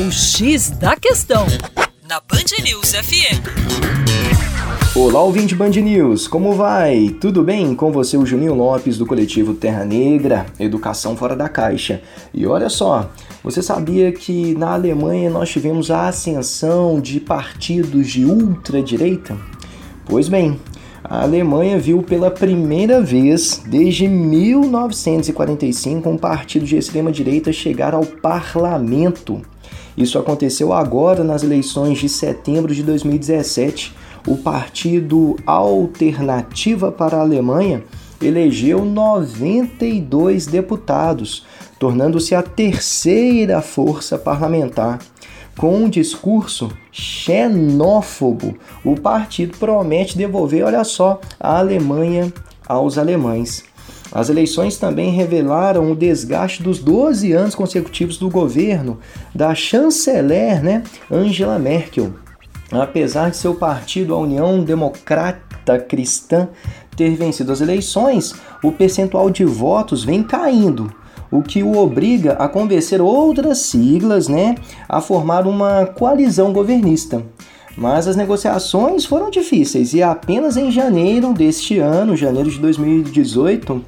O X da Questão, na Band News FM. Olá, ouvinte Band News, como vai? Tudo bem? Com você, o Juninho Lopes, do coletivo Terra Negra, Educação Fora da Caixa. E olha só, você sabia que na Alemanha nós tivemos a ascensão de partidos de ultradireita? Pois bem, a Alemanha viu pela primeira vez desde 1945 um partido de extrema-direita chegar ao parlamento. Isso aconteceu agora nas eleições de setembro de 2017. O partido Alternativa para a Alemanha elegeu 92 deputados, tornando-se a terceira força parlamentar. Com um discurso xenófobo, o partido promete devolver, olha só, a Alemanha aos alemães. As eleições também revelaram o desgaste dos 12 anos consecutivos do governo da chanceler né, Angela Merkel. Apesar de seu partido, a União Democrata Cristã, ter vencido as eleições, o percentual de votos vem caindo, o que o obriga a convencer outras siglas né, a formar uma coalizão governista. Mas as negociações foram difíceis e apenas em janeiro deste ano, janeiro de 2018,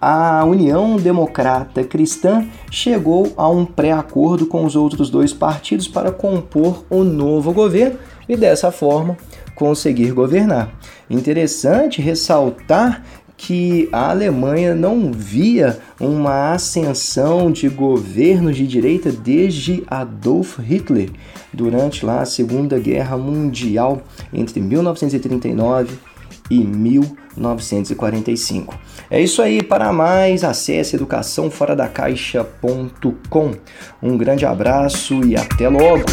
a União Democrata Cristã chegou a um pré-acordo com os outros dois partidos para compor o novo governo e dessa forma conseguir governar. Interessante ressaltar que a Alemanha não via uma ascensão de governos de direita desde Adolf Hitler, durante lá a Segunda Guerra Mundial, entre 1939 e 1945. É isso aí, para mais acesse educaçãoforadacaixa.com. Um grande abraço e até logo!